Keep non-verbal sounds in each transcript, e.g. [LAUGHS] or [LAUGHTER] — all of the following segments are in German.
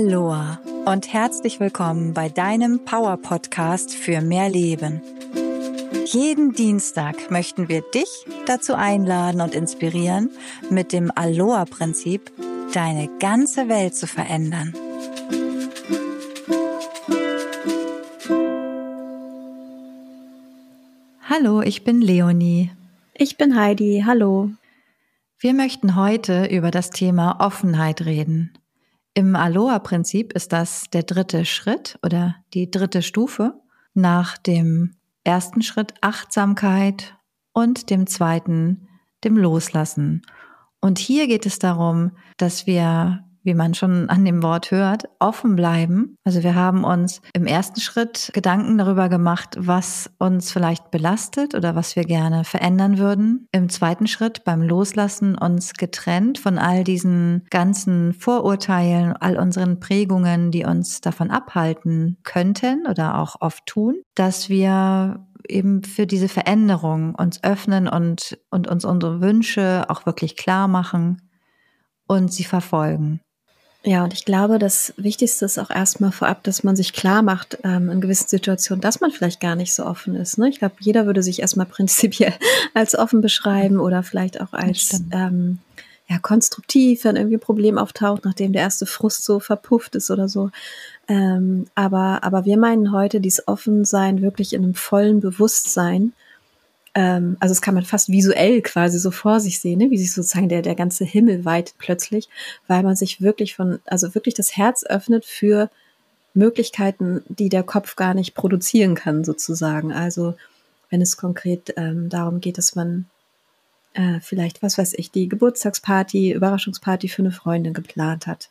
Aloha und herzlich willkommen bei deinem Power Podcast für mehr Leben. Jeden Dienstag möchten wir dich dazu einladen und inspirieren, mit dem Aloha-Prinzip deine ganze Welt zu verändern. Hallo, ich bin Leonie. Ich bin Heidi. Hallo. Wir möchten heute über das Thema Offenheit reden. Im Aloha-Prinzip ist das der dritte Schritt oder die dritte Stufe nach dem ersten Schritt Achtsamkeit und dem zweiten dem Loslassen. Und hier geht es darum, dass wir wie man schon an dem Wort hört, offen bleiben. Also wir haben uns im ersten Schritt Gedanken darüber gemacht, was uns vielleicht belastet oder was wir gerne verändern würden. Im zweiten Schritt beim Loslassen uns getrennt von all diesen ganzen Vorurteilen, all unseren Prägungen, die uns davon abhalten könnten oder auch oft tun, dass wir eben für diese Veränderung uns öffnen und, und uns unsere Wünsche auch wirklich klar machen und sie verfolgen. Ja, und ich glaube, das Wichtigste ist auch erstmal vorab, dass man sich klar macht ähm, in gewissen Situationen, dass man vielleicht gar nicht so offen ist. Ne? Ich glaube, jeder würde sich erstmal [LAUGHS] prinzipiell als offen beschreiben oder vielleicht auch als ähm, ja, konstruktiv, wenn irgendwie ein Problem auftaucht, nachdem der erste Frust so verpufft ist oder so. Ähm, aber, aber wir meinen heute dieses Offensein wirklich in einem vollen Bewusstsein ähm, also das kann man fast visuell quasi so vor sich sehen, ne? wie sich sozusagen der, der ganze Himmel weitet plötzlich, weil man sich wirklich von, also wirklich das Herz öffnet für Möglichkeiten, die der Kopf gar nicht produzieren kann, sozusagen. Also wenn es konkret ähm, darum geht, dass man äh, vielleicht, was weiß ich, die Geburtstagsparty, Überraschungsparty für eine Freundin geplant hat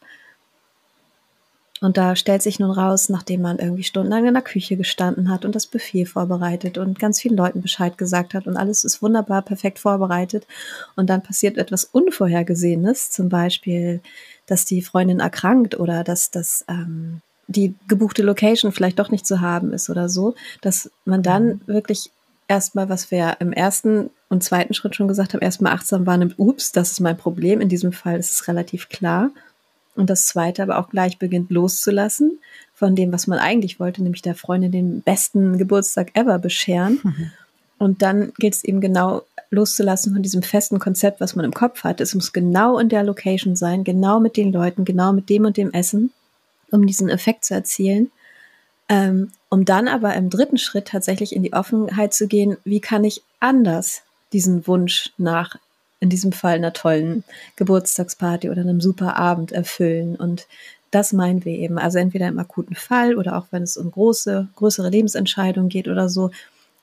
und da stellt sich nun raus, nachdem man irgendwie stundenlang in der Küche gestanden hat und das Buffet vorbereitet und ganz vielen Leuten Bescheid gesagt hat und alles ist wunderbar perfekt vorbereitet und dann passiert etwas Unvorhergesehenes, zum Beispiel, dass die Freundin erkrankt oder dass das ähm, die gebuchte Location vielleicht doch nicht zu haben ist oder so, dass man dann mhm. wirklich erstmal, was wir im ersten und zweiten Schritt schon gesagt haben, erstmal achtsam wahrnimmt, ups, das ist mein Problem. In diesem Fall ist es relativ klar und das zweite aber auch gleich beginnt loszulassen von dem, was man eigentlich wollte, nämlich der Freundin den besten Geburtstag ever bescheren. Mhm. Und dann gilt es eben genau loszulassen von diesem festen Konzept, was man im Kopf hat. Es muss genau in der Location sein, genau mit den Leuten, genau mit dem und dem Essen, um diesen Effekt zu erzielen. Ähm, um dann aber im dritten Schritt tatsächlich in die Offenheit zu gehen, wie kann ich anders diesen Wunsch nach in diesem Fall einer tollen Geburtstagsparty oder einem super Abend erfüllen. Und das meinen wir eben. Also entweder im akuten Fall oder auch wenn es um große, größere Lebensentscheidungen geht oder so,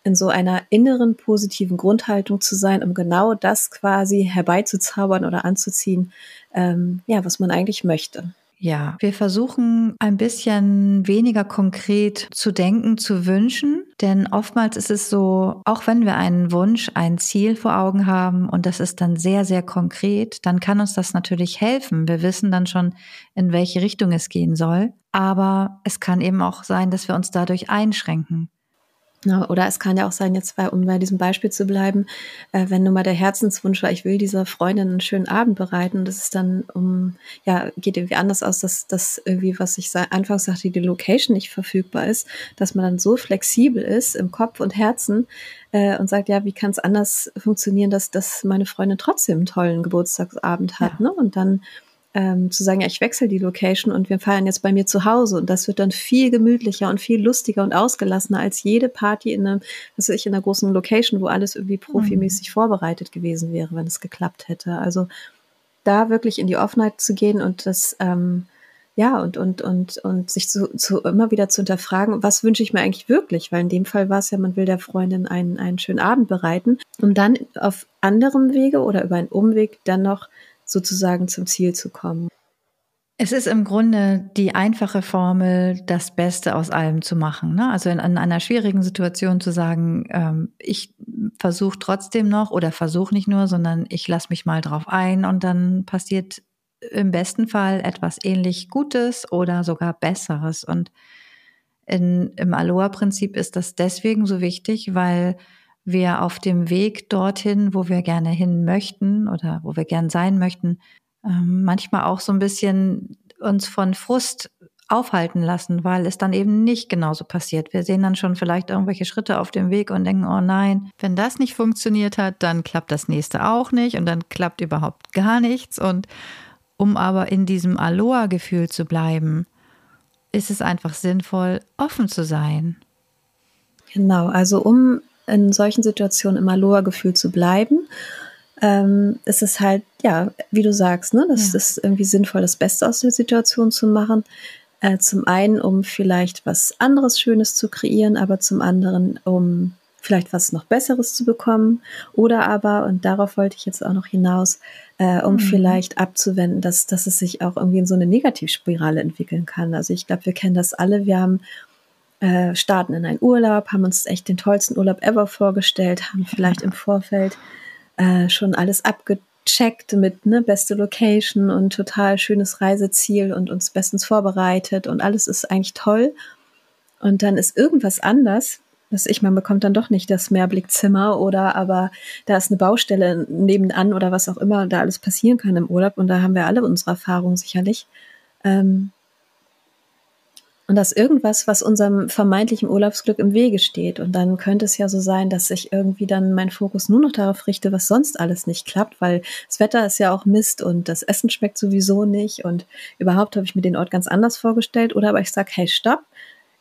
in so einer inneren positiven Grundhaltung zu sein, um genau das quasi herbeizuzaubern oder anzuziehen, ähm, ja, was man eigentlich möchte. Ja, wir versuchen ein bisschen weniger konkret zu denken, zu wünschen, denn oftmals ist es so, auch wenn wir einen Wunsch, ein Ziel vor Augen haben und das ist dann sehr, sehr konkret, dann kann uns das natürlich helfen. Wir wissen dann schon, in welche Richtung es gehen soll. Aber es kann eben auch sein, dass wir uns dadurch einschränken. Oder es kann ja auch sein, jetzt bei, um bei diesem Beispiel zu bleiben, äh, wenn nun mal der Herzenswunsch war, ich will dieser Freundin einen schönen Abend bereiten, das ist dann um, ja, geht irgendwie anders aus, dass das irgendwie, was ich anfangs sagte, die Location nicht verfügbar ist, dass man dann so flexibel ist im Kopf und Herzen äh, und sagt, ja, wie kann es anders funktionieren, dass, dass meine Freundin trotzdem einen tollen Geburtstagsabend hat, ja. ne? Und dann ähm, zu sagen, ja, ich wechsle die Location und wir feiern jetzt bei mir zu Hause. Und das wird dann viel gemütlicher und viel lustiger und ausgelassener als jede Party in einem, was weiß ich, in einer großen Location, wo alles irgendwie profimäßig mhm. vorbereitet gewesen wäre, wenn es geklappt hätte. Also da wirklich in die Offenheit zu gehen und das, ähm, ja, und, und, und, und sich zu, zu immer wieder zu hinterfragen, was wünsche ich mir eigentlich wirklich? Weil in dem Fall war es ja, man will der Freundin einen, einen schönen Abend bereiten, um dann auf anderem Wege oder über einen Umweg dann noch sozusagen zum Ziel zu kommen. Es ist im Grunde die einfache Formel, das Beste aus allem zu machen. Ne? Also in, in, einer schwierigen Situation zu sagen, ähm, ich versuche trotzdem noch oder versuche nicht nur, sondern ich lasse mich mal drauf ein und dann passiert im besten Fall etwas ähnlich Gutes oder sogar Besseres. Und in, im Aloha-Prinzip ist das deswegen so wichtig, weil wir auf dem Weg dorthin, wo wir gerne hin möchten oder wo wir gern sein möchten, ähm, manchmal auch so ein bisschen uns von Frust aufhalten lassen, weil es dann eben nicht genauso passiert. Wir sehen dann schon vielleicht irgendwelche Schritte auf dem Weg und denken, oh nein, wenn das nicht funktioniert hat, dann klappt das nächste auch nicht und dann klappt überhaupt gar nichts. Und um aber in diesem Aloha-Gefühl zu bleiben, ist es einfach sinnvoll, offen zu sein. Genau, also um in solchen Situationen im Aloha-Gefühl zu bleiben, ähm, ist es halt, ja, wie du sagst, ne, das ja. ist irgendwie sinnvoll, das Beste aus der Situation zu machen. Äh, zum einen, um vielleicht was anderes Schönes zu kreieren, aber zum anderen, um vielleicht was noch Besseres zu bekommen. Oder aber, und darauf wollte ich jetzt auch noch hinaus, äh, um mhm. vielleicht abzuwenden, dass, dass es sich auch irgendwie in so eine Negativspirale entwickeln kann. Also ich glaube, wir kennen das alle. Wir haben äh, starten in einen Urlaub, haben uns echt den tollsten Urlaub ever vorgestellt, haben vielleicht im Vorfeld äh, schon alles abgedeckt gecheckt mit ne, beste Location und total schönes Reiseziel und uns bestens vorbereitet und alles ist eigentlich toll. Und dann ist irgendwas anders, dass ich, man bekommt dann doch nicht das Mehrblickzimmer oder aber da ist eine Baustelle nebenan oder was auch immer da alles passieren kann im Urlaub und da haben wir alle unsere Erfahrungen sicherlich. Ähm, und das irgendwas, was unserem vermeintlichen Urlaubsglück im Wege steht. Und dann könnte es ja so sein, dass ich irgendwie dann meinen Fokus nur noch darauf richte, was sonst alles nicht klappt, weil das Wetter ist ja auch Mist und das Essen schmeckt sowieso nicht und überhaupt habe ich mir den Ort ganz anders vorgestellt. Oder aber ich sage, hey, stopp,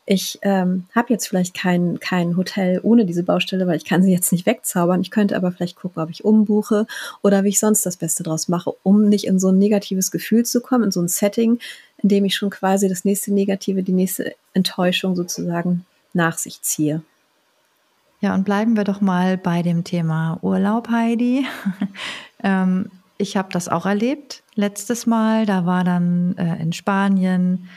ich ähm, habe jetzt vielleicht kein, kein Hotel ohne diese Baustelle, weil ich kann sie jetzt nicht wegzaubern. Ich könnte aber vielleicht gucken, ob ich umbuche oder wie ich sonst das Beste draus mache, um nicht in so ein negatives Gefühl zu kommen, in so ein Setting, in dem ich schon quasi das nächste Negative, die nächste Enttäuschung sozusagen nach sich ziehe. Ja, und bleiben wir doch mal bei dem Thema Urlaub, Heidi. [LAUGHS] ähm, ich habe das auch erlebt letztes Mal. Da war dann äh, in Spanien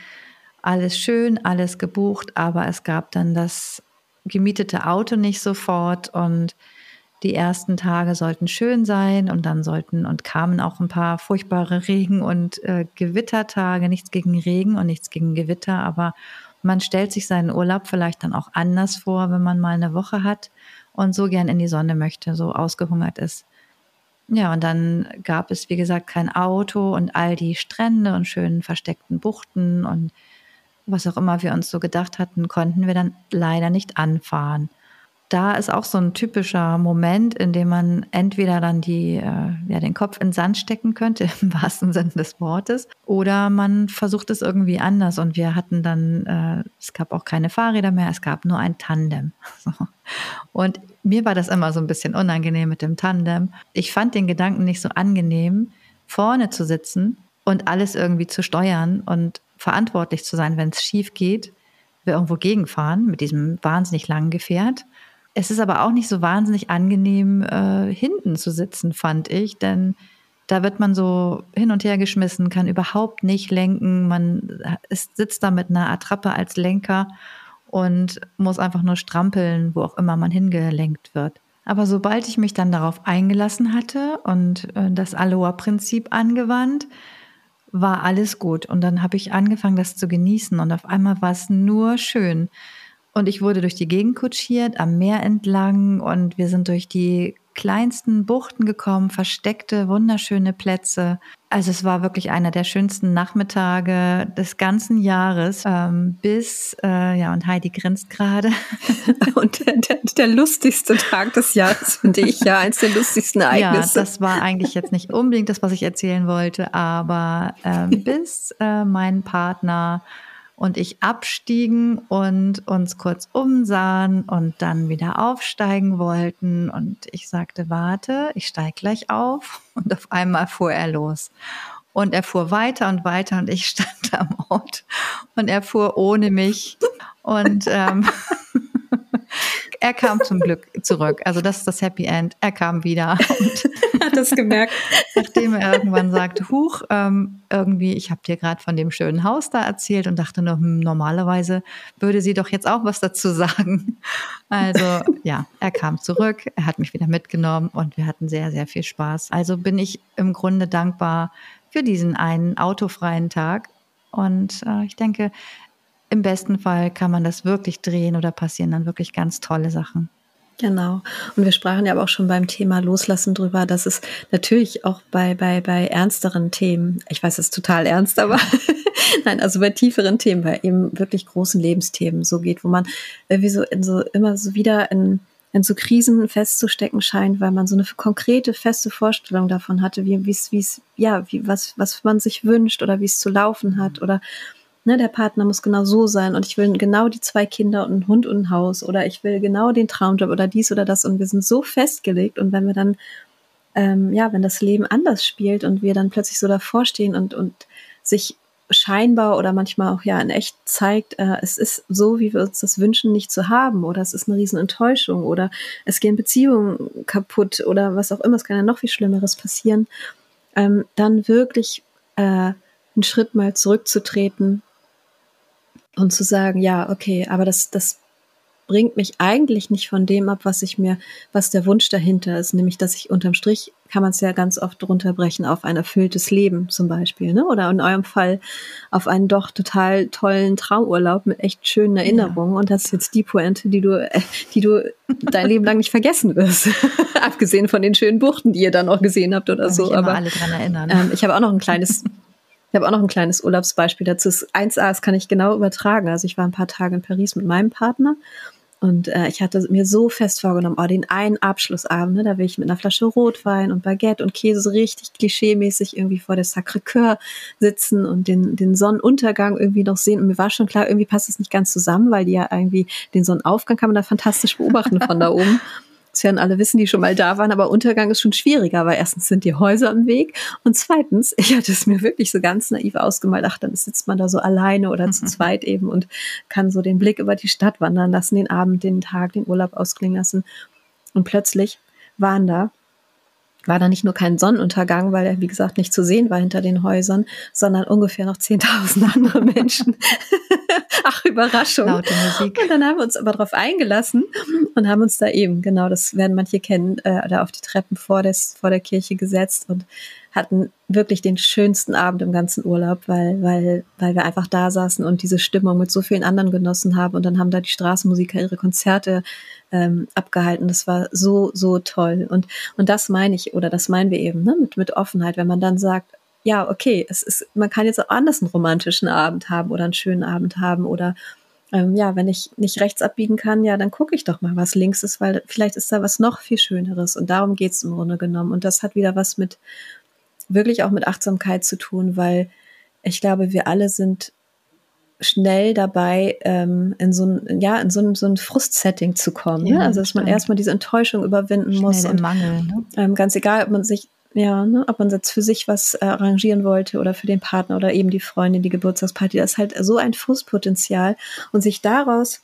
alles schön, alles gebucht, aber es gab dann das gemietete Auto nicht sofort und die ersten Tage sollten schön sein und dann sollten und kamen auch ein paar furchtbare [LAUGHS] Regen- und äh, Gewittertage. Nichts gegen Regen und nichts gegen Gewitter, aber man stellt sich seinen Urlaub vielleicht dann auch anders vor, wenn man mal eine Woche hat und so gern in die Sonne möchte, so ausgehungert ist. Ja, und dann gab es, wie gesagt, kein Auto und all die Strände und schönen versteckten Buchten und was auch immer wir uns so gedacht hatten, konnten wir dann leider nicht anfahren. Da ist auch so ein typischer Moment, in dem man entweder dann die, äh, ja, den Kopf in den Sand stecken könnte, [LAUGHS] im wahrsten Sinne des Wortes, oder man versucht es irgendwie anders. Und wir hatten dann, äh, es gab auch keine Fahrräder mehr, es gab nur ein Tandem. So. [LAUGHS] Und mir war das immer so ein bisschen unangenehm mit dem Tandem. Ich fand den Gedanken nicht so angenehm, vorne zu sitzen und alles irgendwie zu steuern und verantwortlich zu sein, wenn es schief geht, wir irgendwo gegenfahren mit diesem wahnsinnig langen Gefährt. Es ist aber auch nicht so wahnsinnig angenehm, äh, hinten zu sitzen, fand ich, denn da wird man so hin und her geschmissen, kann überhaupt nicht lenken. Man ist, sitzt da mit einer Attrappe als Lenker und muss einfach nur strampeln, wo auch immer man hingelenkt wird. Aber sobald ich mich dann darauf eingelassen hatte und äh, das Aloha-Prinzip angewandt, war alles gut. Und dann habe ich angefangen, das zu genießen. Und auf einmal war es nur schön. Und ich wurde durch die Gegend kutschiert, am Meer entlang. Und wir sind durch die kleinsten Buchten gekommen, versteckte, wunderschöne Plätze. Also es war wirklich einer der schönsten Nachmittage des ganzen Jahres, ähm, bis, äh, ja, und Heidi grinst gerade. [LAUGHS] und der, der, der, lustigste Tag des Jahres, finde ich, ja, eins der lustigsten Ereignisse. Ja, das war eigentlich jetzt nicht unbedingt das, was ich erzählen wollte, aber ähm, [LAUGHS] bis äh, mein Partner und ich abstiegen und uns kurz umsahen und dann wieder aufsteigen wollten. Und ich sagte, warte, ich steige gleich auf. [LAUGHS] Und auf einmal fuhr er los. Und er fuhr weiter und weiter und ich [LAUGHS] stand am Ort und er fuhr ohne mich. Und ähm, [LAUGHS] er kam zum Glück zurück. Also das ist das Happy End. Er kam wieder und [LAUGHS] hat das gemerkt. Nachdem er irgendwann sagte, Huch, ähm, irgendwie, ich habe dir gerade von dem schönen Haus da erzählt und dachte nur, hm, normalerweise würde sie doch jetzt auch was dazu sagen. Also ja, er kam zurück, er hat mich wieder mitgenommen und wir hatten sehr, sehr viel Spaß. Also bin ich im Grunde dankbar für diesen einen autofreien Tag. Und äh, ich denke, im besten Fall kann man das wirklich drehen oder passieren dann wirklich ganz tolle Sachen. Genau. Und wir sprachen ja aber auch schon beim Thema Loslassen drüber, dass es natürlich auch bei, bei, bei ernsteren Themen, ich weiß, es ist total ernst, aber [LAUGHS] nein, also bei tieferen Themen, bei eben wirklich großen Lebensthemen so geht, wo man irgendwie so in so immer so wieder in, in so Krisen festzustecken scheint, weil man so eine konkrete, feste Vorstellung davon hatte, wie es, wie es, ja, wie, was, was man sich wünscht oder wie es zu laufen hat oder ne, der Partner muss genau so sein und ich will genau die zwei Kinder und einen Hund und ein Haus oder ich will genau den Traumjob oder dies oder das und wir sind so festgelegt und wenn wir dann, ähm, ja, wenn das Leben anders spielt und wir dann plötzlich so davor stehen und, und sich scheinbar oder manchmal auch ja in echt zeigt, äh, es ist so, wie wir uns das wünschen, nicht zu haben oder es ist eine Riesenenttäuschung oder es gehen Beziehungen kaputt oder was auch immer, es kann ja noch viel Schlimmeres passieren, ähm, dann wirklich äh, einen Schritt mal zurückzutreten und zu sagen, ja, okay, aber das, das bringt mich eigentlich nicht von dem ab, was ich mir, was der Wunsch dahinter ist, nämlich, dass ich unterm Strich kann man es ja ganz oft runterbrechen auf ein erfülltes Leben zum Beispiel, ne? Oder in eurem Fall auf einen doch total tollen Traumurlaub mit echt schönen Erinnerungen. Ja. Und das ist jetzt die Pointe, die du, äh, die du dein Leben lang nicht vergessen wirst. [LAUGHS] Abgesehen von den schönen Buchten, die ihr dann auch gesehen habt oder so. Aber alle dran erinnern. Ähm, ich habe auch noch ein kleines [LAUGHS] ich habe auch noch ein kleines Urlaubsbeispiel dazu. 1a, das kann ich genau übertragen. Also ich war ein paar Tage in Paris mit meinem Partner und äh, ich hatte mir so fest vorgenommen, oh, den einen Abschlussabend, ne, da will ich mit einer Flasche Rotwein und Baguette und Käse so richtig klischeemäßig irgendwie vor der Sacré-Cœur sitzen und den, den Sonnenuntergang irgendwie noch sehen. Und mir war schon klar, irgendwie passt es nicht ganz zusammen, weil die ja irgendwie den Sonnenaufgang kann man da fantastisch beobachten von da oben. [LAUGHS] Werden alle wissen, die schon mal da waren, aber Untergang ist schon schwieriger, weil erstens sind die Häuser im Weg und zweitens, [LAUGHS] ich hatte es mir wirklich so ganz naiv ausgemalt, ach, dann sitzt man da so alleine oder mhm. zu zweit eben und kann so den Blick über die Stadt wandern lassen, den Abend, den Tag, den Urlaub ausklingen lassen. Und plötzlich waren da war da nicht nur kein Sonnenuntergang, weil er, wie gesagt, nicht zu sehen war hinter den Häusern, sondern ungefähr noch 10.000 [LAUGHS] andere Menschen. [LAUGHS] Ach, Überraschung. Laute Musik. Und dann haben wir uns aber darauf eingelassen und haben uns da eben, genau, das werden manche kennen, äh, da auf die Treppen vor, des, vor der Kirche gesetzt und hatten wirklich den schönsten Abend im ganzen Urlaub, weil, weil, weil wir einfach da saßen und diese Stimmung mit so vielen anderen genossen haben. Und dann haben da die Straßenmusiker ihre Konzerte ähm, abgehalten. Das war so, so toll. Und, und das meine ich, oder das meinen wir eben, ne, mit, mit Offenheit, wenn man dann sagt, ja, okay, es ist, man kann jetzt auch anders einen romantischen Abend haben oder einen schönen Abend haben oder ähm, ja, wenn ich nicht rechts abbiegen kann, ja, dann gucke ich doch mal, was links ist, weil vielleicht ist da was noch viel Schöneres. Und darum geht es im Grunde genommen. Und das hat wieder was mit wirklich auch mit Achtsamkeit zu tun, weil ich glaube, wir alle sind schnell dabei, ähm, in so ein, ja, in so ein, so ein Frustsetting zu kommen. Ne? Ja, ne? Also, dass man erstmal diese Enttäuschung überwinden schnell muss. Und, Mangel, ne? ähm, ganz egal, ob man sich, ja, ne, ob man jetzt für sich was äh, arrangieren wollte oder für den Partner oder eben die Freundin, die Geburtstagsparty, das ist halt so ein Frustpotenzial. Und sich daraus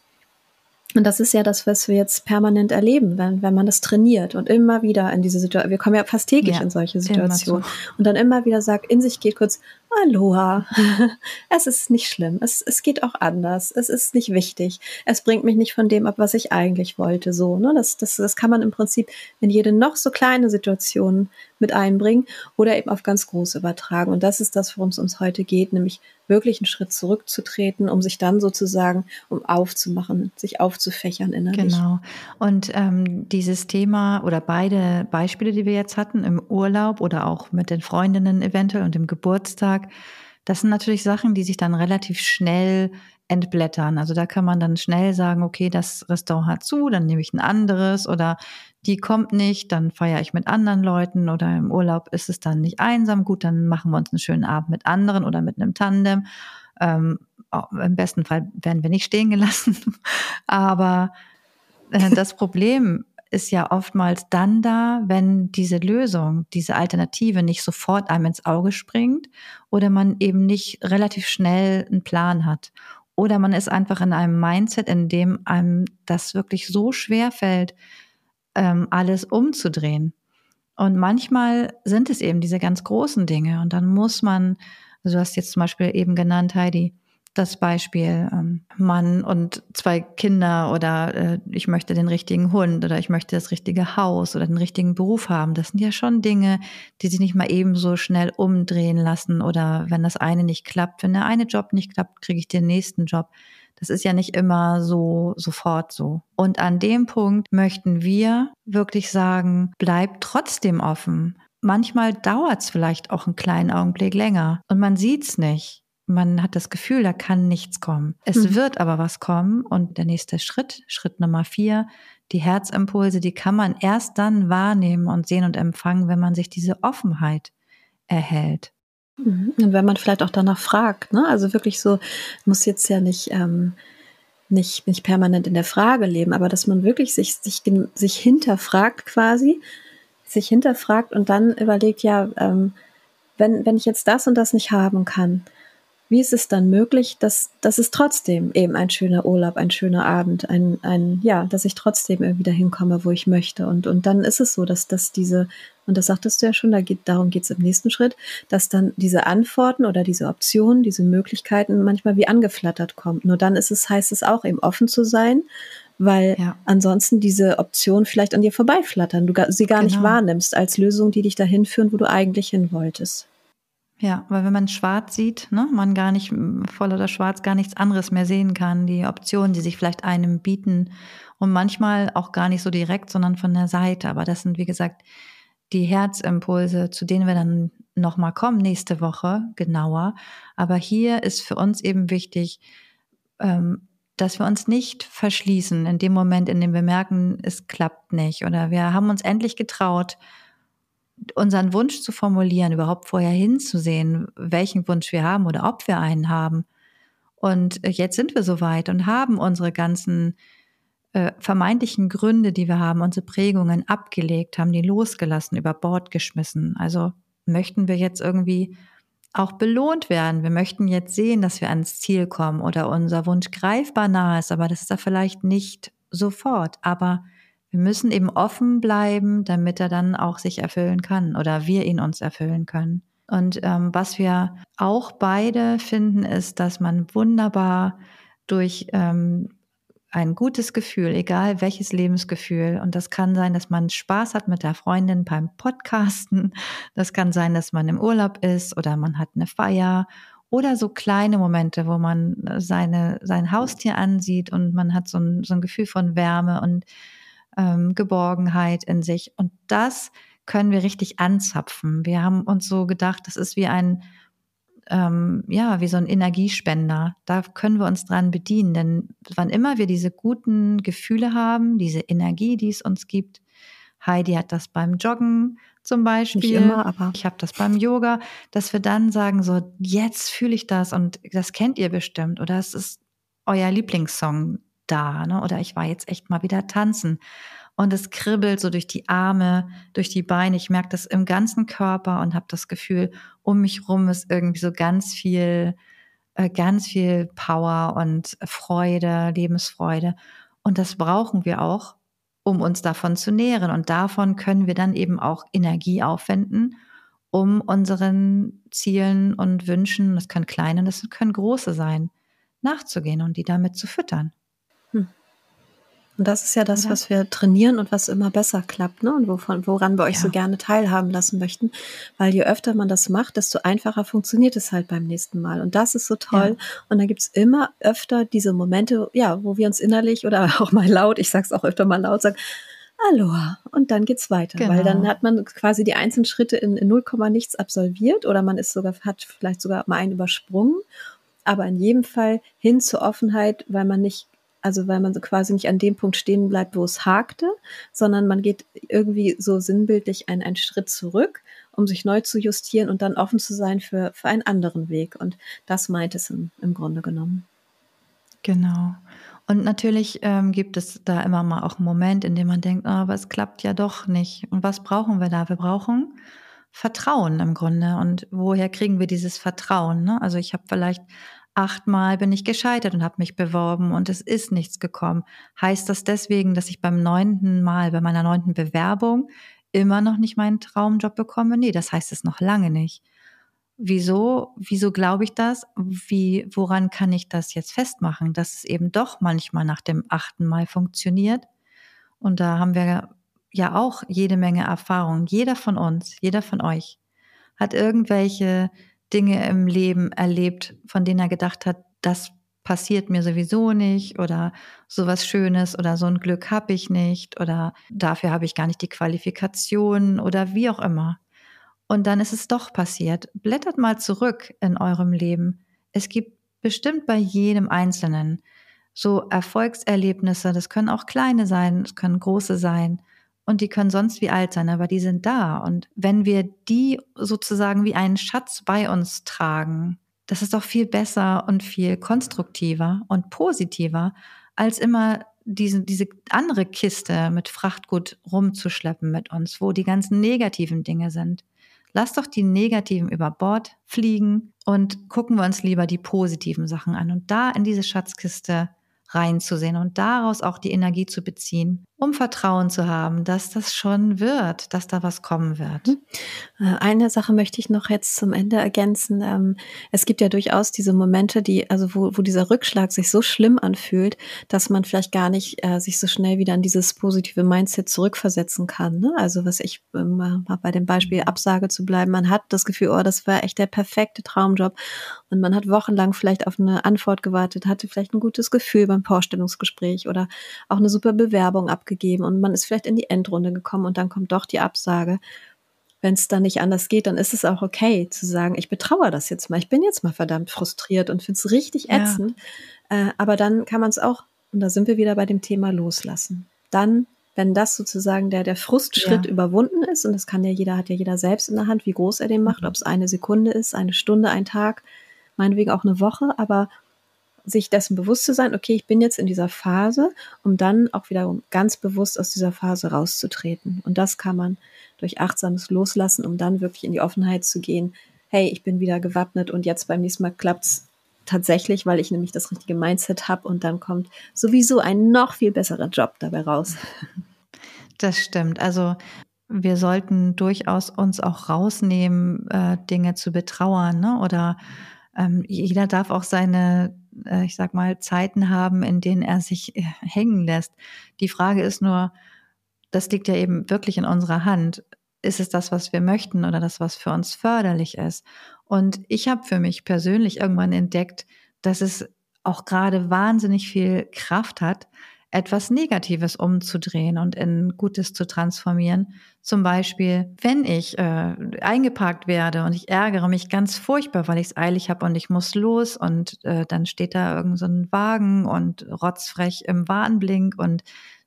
und das ist ja das, was wir jetzt permanent erleben, wenn, wenn man das trainiert und immer wieder in diese Situation, wir kommen ja fast täglich ja, in solche Situationen. und dann immer wieder sagt, in sich geht kurz, Aloha, [LAUGHS] es ist nicht schlimm, es, es geht auch anders, es ist nicht wichtig, es bringt mich nicht von dem ab, was ich eigentlich wollte, so, ne, das, das, das kann man im Prinzip in jede noch so kleine Situation mit einbringen oder eben auf ganz groß übertragen. Und das ist das, worum es uns heute geht, nämlich wirklich einen Schritt zurückzutreten, um sich dann sozusagen, um aufzumachen, sich aufzufächern innerlich. Genau. Und ähm, dieses Thema oder beide Beispiele, die wir jetzt hatten, im Urlaub oder auch mit den Freundinnen eventuell und im Geburtstag, das sind natürlich Sachen, die sich dann relativ schnell entblättern. Also da kann man dann schnell sagen, okay, das Restaurant hat zu, dann nehme ich ein anderes oder die kommt nicht, dann feiere ich mit anderen Leuten oder im Urlaub ist es dann nicht einsam, gut, dann machen wir uns einen schönen Abend mit anderen oder mit einem Tandem. Ähm, Im besten Fall werden wir nicht stehen gelassen. [LAUGHS] Aber äh, das Problem ist ja oftmals dann da, wenn diese Lösung, diese Alternative nicht sofort einem ins Auge springt oder man eben nicht relativ schnell einen Plan hat. Oder man ist einfach in einem Mindset, in dem einem das wirklich so schwer fällt, ähm, alles umzudrehen. Und manchmal sind es eben diese ganz großen Dinge. Und dann muss man, also du hast jetzt zum Beispiel eben genannt, Heidi, das Beispiel ähm, Mann und zwei Kinder oder äh, ich möchte den richtigen Hund oder ich möchte das richtige Haus oder den richtigen Beruf haben. Das sind ja schon Dinge, die sich nicht mal eben so schnell umdrehen lassen oder wenn das eine nicht klappt, wenn der eine Job nicht klappt, kriege ich den nächsten Job. Das ist ja nicht immer so sofort so. Und an dem Punkt möchten wir wirklich sagen, bleib trotzdem offen. Manchmal dauert es vielleicht auch einen kleinen Augenblick länger und man sieht's nicht. Man hat das Gefühl, da kann nichts kommen. Es mhm. wird aber was kommen und der nächste Schritt, Schritt Nummer vier, die Herzimpulse, die kann man erst dann wahrnehmen und sehen und empfangen, wenn man sich diese Offenheit erhält. Mhm. Und wenn man vielleicht auch danach fragt, ne? Also wirklich so, muss jetzt ja nicht, ähm, nicht, nicht permanent in der Frage leben, aber dass man wirklich sich, sich, sich hinterfragt quasi, sich hinterfragt und dann überlegt, ja, ähm, wenn, wenn ich jetzt das und das nicht haben kann, wie ist es dann möglich, dass, dass es trotzdem eben ein schöner Urlaub, ein schöner Abend, ein, ein, ja, dass ich trotzdem irgendwie dahin komme, wo ich möchte. Und, und dann ist es so, dass, dass diese, und das sagtest du ja schon, da geht, darum geht es im nächsten Schritt, dass dann diese Antworten oder diese Optionen, diese Möglichkeiten manchmal wie angeflattert kommen. Nur dann ist es, heißt es auch eben offen zu sein, weil ja. ansonsten diese Optionen vielleicht an dir vorbeiflattern, du sie gar genau. nicht wahrnimmst als Lösung, die dich dahin führen, wo du eigentlich hin wolltest. Ja, weil wenn man schwarz sieht, ne, man gar nicht voll oder schwarz gar nichts anderes mehr sehen kann, die Optionen, die sich vielleicht einem bieten und manchmal auch gar nicht so direkt, sondern von der Seite. Aber das sind, wie gesagt, die Herzimpulse, zu denen wir dann nochmal kommen nächste Woche genauer. Aber hier ist für uns eben wichtig, ähm, dass wir uns nicht verschließen in dem Moment, in dem wir merken, es klappt nicht oder wir haben uns endlich getraut, unseren Wunsch zu formulieren, überhaupt vorher hinzusehen, welchen Wunsch wir haben oder ob wir einen haben. Und jetzt sind wir soweit und haben unsere ganzen äh, vermeintlichen Gründe, die wir haben, unsere Prägungen abgelegt, haben die losgelassen, über Bord geschmissen. Also möchten wir jetzt irgendwie auch belohnt werden. Wir möchten jetzt sehen, dass wir ans Ziel kommen oder unser Wunsch greifbar nah ist, aber das ist da vielleicht nicht sofort. Aber wir müssen eben offen bleiben, damit er dann auch sich erfüllen kann oder wir ihn uns erfüllen können. Und ähm, was wir auch beide finden, ist, dass man wunderbar durch ähm, ein gutes Gefühl, egal welches Lebensgefühl, und das kann sein, dass man Spaß hat mit der Freundin beim Podcasten, das kann sein, dass man im Urlaub ist oder man hat eine Feier oder so kleine Momente, wo man seine, sein Haustier ansieht und man hat so ein, so ein Gefühl von Wärme und ähm, Geborgenheit in sich. Und das können wir richtig anzapfen. Wir haben uns so gedacht, das ist wie ein, ähm, ja, wie so ein Energiespender. Da können wir uns dran bedienen, denn wann immer wir diese guten Gefühle haben, diese Energie, die es uns gibt, Heidi hat das beim Joggen zum Beispiel. Nicht immer, aber. Ich habe das beim Yoga, dass wir dann sagen, so, jetzt fühle ich das und das kennt ihr bestimmt oder es ist euer Lieblingssong da, ne? Oder ich war jetzt echt mal wieder tanzen. Und es kribbelt so durch die Arme, durch die Beine. Ich merke das im ganzen Körper und habe das Gefühl, um mich rum ist irgendwie so ganz viel, äh, ganz viel Power und Freude, Lebensfreude. Und das brauchen wir auch, um uns davon zu nähren. Und davon können wir dann eben auch Energie aufwenden, um unseren Zielen und Wünschen, das können kleine, das können große sein, nachzugehen und die damit zu füttern. Und das ist ja das, ja. was wir trainieren und was immer besser klappt, ne? Und wovon, woran wir euch ja. so gerne teilhaben lassen möchten. Weil je öfter man das macht, desto einfacher funktioniert es halt beim nächsten Mal. Und das ist so toll. Ja. Und dann gibt's immer öfter diese Momente, ja, wo wir uns innerlich oder [LAUGHS] auch mal laut, ich sag's auch öfter mal laut, sagen, Aloha. Und dann geht's weiter. Genau. Weil dann genau. hat man quasi die einzelnen Schritte in, in 0, nichts absolviert oder man ist sogar, hat vielleicht sogar mal einen übersprungen. Aber in jedem Fall hin zur Offenheit, weil man nicht also weil man so quasi nicht an dem Punkt stehen bleibt, wo es hakte, sondern man geht irgendwie so sinnbildlich einen, einen Schritt zurück, um sich neu zu justieren und dann offen zu sein für, für einen anderen Weg. Und das meint es im, im Grunde genommen. Genau. Und natürlich ähm, gibt es da immer mal auch einen Moment, in dem man denkt, oh, aber es klappt ja doch nicht. Und was brauchen wir da? Wir brauchen Vertrauen im Grunde. Und woher kriegen wir dieses Vertrauen? Ne? Also ich habe vielleicht achtmal bin ich gescheitert und habe mich beworben und es ist nichts gekommen. Heißt das deswegen, dass ich beim neunten Mal, bei meiner neunten Bewerbung immer noch nicht meinen Traumjob bekomme? Nee, das heißt es noch lange nicht. Wieso, wieso glaube ich das? Wie, woran kann ich das jetzt festmachen, dass es eben doch manchmal nach dem achten Mal funktioniert? Und da haben wir ja auch jede Menge Erfahrung. Jeder von uns, jeder von euch hat irgendwelche Dinge im Leben erlebt, von denen er gedacht hat, das passiert mir sowieso nicht oder sowas Schönes oder so ein Glück habe ich nicht oder dafür habe ich gar nicht die Qualifikation oder wie auch immer. Und dann ist es doch passiert. Blättert mal zurück in eurem Leben. Es gibt bestimmt bei jedem Einzelnen so Erfolgserlebnisse. Das können auch kleine sein, es können große sein. Und die können sonst wie alt sein, aber die sind da. Und wenn wir die sozusagen wie einen Schatz bei uns tragen, das ist doch viel besser und viel konstruktiver und positiver, als immer diese, diese andere Kiste mit Frachtgut rumzuschleppen mit uns, wo die ganzen negativen Dinge sind. Lass doch die negativen über Bord fliegen und gucken wir uns lieber die positiven Sachen an und da in diese Schatzkiste reinzusehen und daraus auch die Energie zu beziehen, um Vertrauen zu haben, dass das schon wird, dass da was kommen wird. Mhm. Äh, eine Sache möchte ich noch jetzt zum Ende ergänzen. Ähm, es gibt ja durchaus diese Momente, die, also wo, wo dieser Rückschlag sich so schlimm anfühlt, dass man vielleicht gar nicht äh, sich so schnell wieder an dieses positive Mindset zurückversetzen kann. Ne? Also was ich ähm, mal bei dem Beispiel mhm. Absage zu bleiben, man hat das Gefühl, oh, das war echt der perfekte Traumjob und man hat wochenlang vielleicht auf eine Antwort gewartet, hatte vielleicht ein gutes Gefühl beim Vorstellungsgespräch oder auch eine super Bewerbung abgegeben und man ist vielleicht in die Endrunde gekommen und dann kommt doch die Absage. Wenn es dann nicht anders geht, dann ist es auch okay zu sagen, ich betraue das jetzt mal. Ich bin jetzt mal verdammt frustriert und finde es richtig ätzend. Ja. Äh, aber dann kann man es auch, und da sind wir wieder bei dem Thema loslassen. Dann wenn das sozusagen der, der Frustschritt ja. überwunden ist, und das kann ja jeder, hat ja jeder selbst in der Hand, wie groß er den macht, mhm. ob es eine Sekunde ist, eine Stunde, ein Tag, meinetwegen auch eine Woche, aber sich dessen bewusst zu sein, okay, ich bin jetzt in dieser Phase, um dann auch wiederum ganz bewusst aus dieser Phase rauszutreten. Und das kann man durch achtsames Loslassen, um dann wirklich in die Offenheit zu gehen. Hey, ich bin wieder gewappnet und jetzt beim nächsten Mal klappt's tatsächlich, weil ich nämlich das richtige Mindset habe und dann kommt sowieso ein noch viel besserer Job dabei raus. [LAUGHS] Das stimmt. Also wir sollten durchaus uns auch rausnehmen, äh, Dinge zu betrauern, ne? Oder ähm, jeder darf auch seine, äh, ich sag mal, Zeiten haben, in denen er sich äh, hängen lässt. Die Frage ist nur, das liegt ja eben wirklich in unserer Hand. Ist es das, was wir möchten oder das, was für uns förderlich ist? Und ich habe für mich persönlich irgendwann entdeckt, dass es auch gerade wahnsinnig viel Kraft hat, etwas Negatives umzudrehen und in Gutes zu transformieren. Zum Beispiel, wenn ich äh, eingeparkt werde und ich ärgere mich ganz furchtbar, weil ich es eilig habe und ich muss los und äh, dann steht da irgend so Wagen und rotzfrech im Warnblink und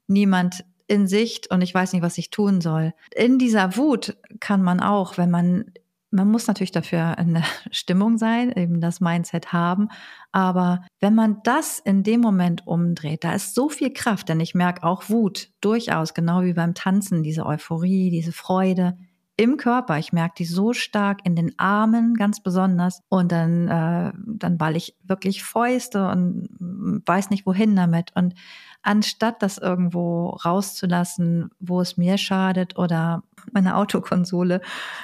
niemand in Sicht und ich weiß nicht, was ich tun soll. In dieser Wut kann man auch, wenn man man muss natürlich dafür in der [LAUGHS] Stimmung sein, eben das Mindset haben. Aber wenn man das in dem Moment umdreht, da ist so viel Kraft, denn ich merke auch Wut durchaus, genau wie beim Tanzen, diese Euphorie, diese Freude im Körper. Ich merke die so stark in den Armen ganz besonders. Und dann, äh, dann ball ich wirklich Fäuste und weiß nicht wohin damit. Und anstatt das irgendwo rauszulassen, wo es mir schadet oder meine Autokonsole.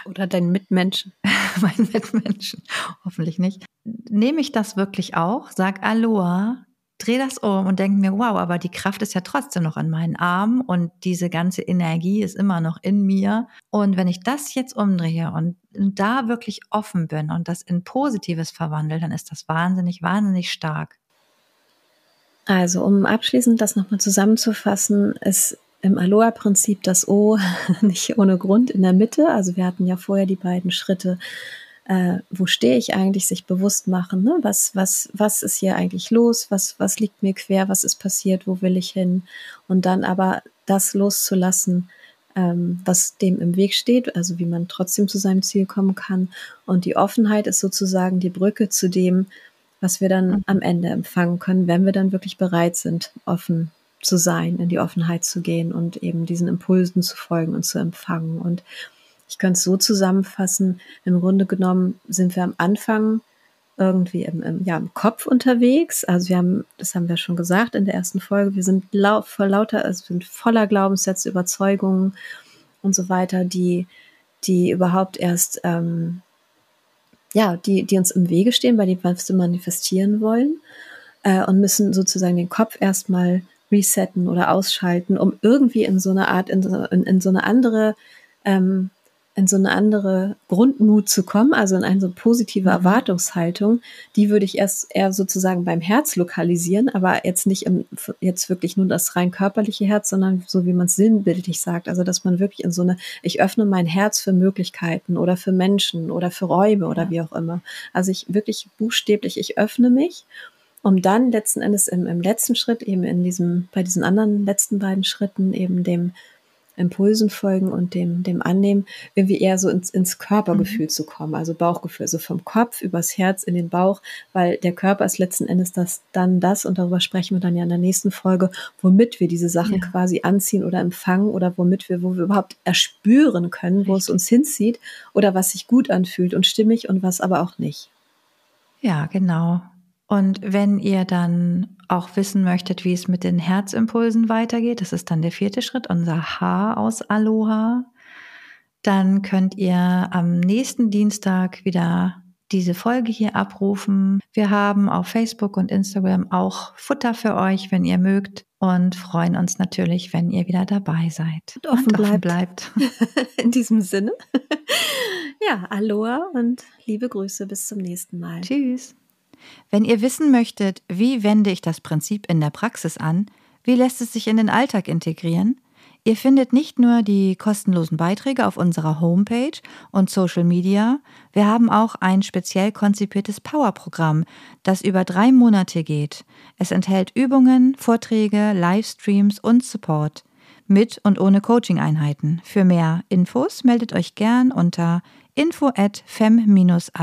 Oder deinen Mitmenschen. [LAUGHS] meinen Mitmenschen. Hoffentlich nicht. Nehme ich das wirklich auch, sag Aloha, drehe das um und denke mir, wow, aber die Kraft ist ja trotzdem noch in meinen Armen und diese ganze Energie ist immer noch in mir. Und wenn ich das jetzt umdrehe und da wirklich offen bin und das in Positives verwandle, dann ist das wahnsinnig, wahnsinnig stark. Also, um abschließend das nochmal zusammenzufassen, ist im Aloha-Prinzip das O [LAUGHS] nicht ohne Grund in der Mitte. Also wir hatten ja vorher die beiden Schritte, äh, wo stehe ich eigentlich, sich bewusst machen, ne? was, was, was ist hier eigentlich los, was, was liegt mir quer, was ist passiert, wo will ich hin und dann aber das loszulassen, ähm, was dem im Weg steht, also wie man trotzdem zu seinem Ziel kommen kann. Und die Offenheit ist sozusagen die Brücke zu dem, was wir dann am Ende empfangen können, wenn wir dann wirklich bereit sind, offen zu sein, in die Offenheit zu gehen und eben diesen Impulsen zu folgen und zu empfangen. Und ich könnte es so zusammenfassen, im Grunde genommen sind wir am Anfang irgendwie im, im, ja, im Kopf unterwegs. Also wir haben, das haben wir schon gesagt in der ersten Folge, wir sind lau voll lauter, also sind voller Glaubenssätze, Überzeugungen und so weiter, die, die überhaupt erst ähm, ja, die, die uns im Wege stehen, bei was wir manifestieren wollen äh, und müssen sozusagen den Kopf erstmal resetten oder ausschalten, um irgendwie in so eine Art, in so, in, in so eine andere ähm, in so eine andere Grundmut zu kommen, also in eine so positive mhm. Erwartungshaltung, die würde ich erst eher sozusagen beim Herz lokalisieren, aber jetzt nicht im, jetzt wirklich nur das rein körperliche Herz, sondern so wie man es sinnbildlich sagt, also dass man wirklich in so eine, ich öffne mein Herz für Möglichkeiten oder für Menschen oder für Räume oder ja. wie auch immer. Also ich wirklich buchstäblich, ich öffne mich um dann letzten Endes im, im letzten Schritt eben in diesem, bei diesen anderen letzten beiden Schritten eben dem Impulsen folgen und dem, dem Annehmen, irgendwie eher so ins, ins Körpergefühl mhm. zu kommen, also Bauchgefühl, also vom Kopf übers Herz in den Bauch, weil der Körper ist letzten Endes das, dann das, und darüber sprechen wir dann ja in der nächsten Folge, womit wir diese Sachen ja. quasi anziehen oder empfangen oder womit wir, wo wir überhaupt erspüren können, Richtig. wo es uns hinzieht oder was sich gut anfühlt und stimmig und was aber auch nicht. Ja, genau. Und wenn ihr dann auch wissen möchtet, wie es mit den Herzimpulsen weitergeht, das ist dann der vierte Schritt, unser H aus Aloha, dann könnt ihr am nächsten Dienstag wieder diese Folge hier abrufen. Wir haben auf Facebook und Instagram auch Futter für euch, wenn ihr mögt und freuen uns natürlich, wenn ihr wieder dabei seid und offen, und offen bleibt. [LAUGHS] In diesem Sinne. [LAUGHS] Ja, Aloha und liebe Grüße bis zum nächsten Mal. Tschüss. Wenn ihr wissen möchtet, wie wende ich das Prinzip in der Praxis an, wie lässt es sich in den Alltag integrieren, ihr findet nicht nur die kostenlosen Beiträge auf unserer Homepage und Social Media, wir haben auch ein speziell konzipiertes Powerprogramm, das über drei Monate geht. Es enthält Übungen, Vorträge, Livestreams und Support. Mit und ohne Coaching-Einheiten. Für mehr Infos meldet euch gern unter info at fem-aloha.de.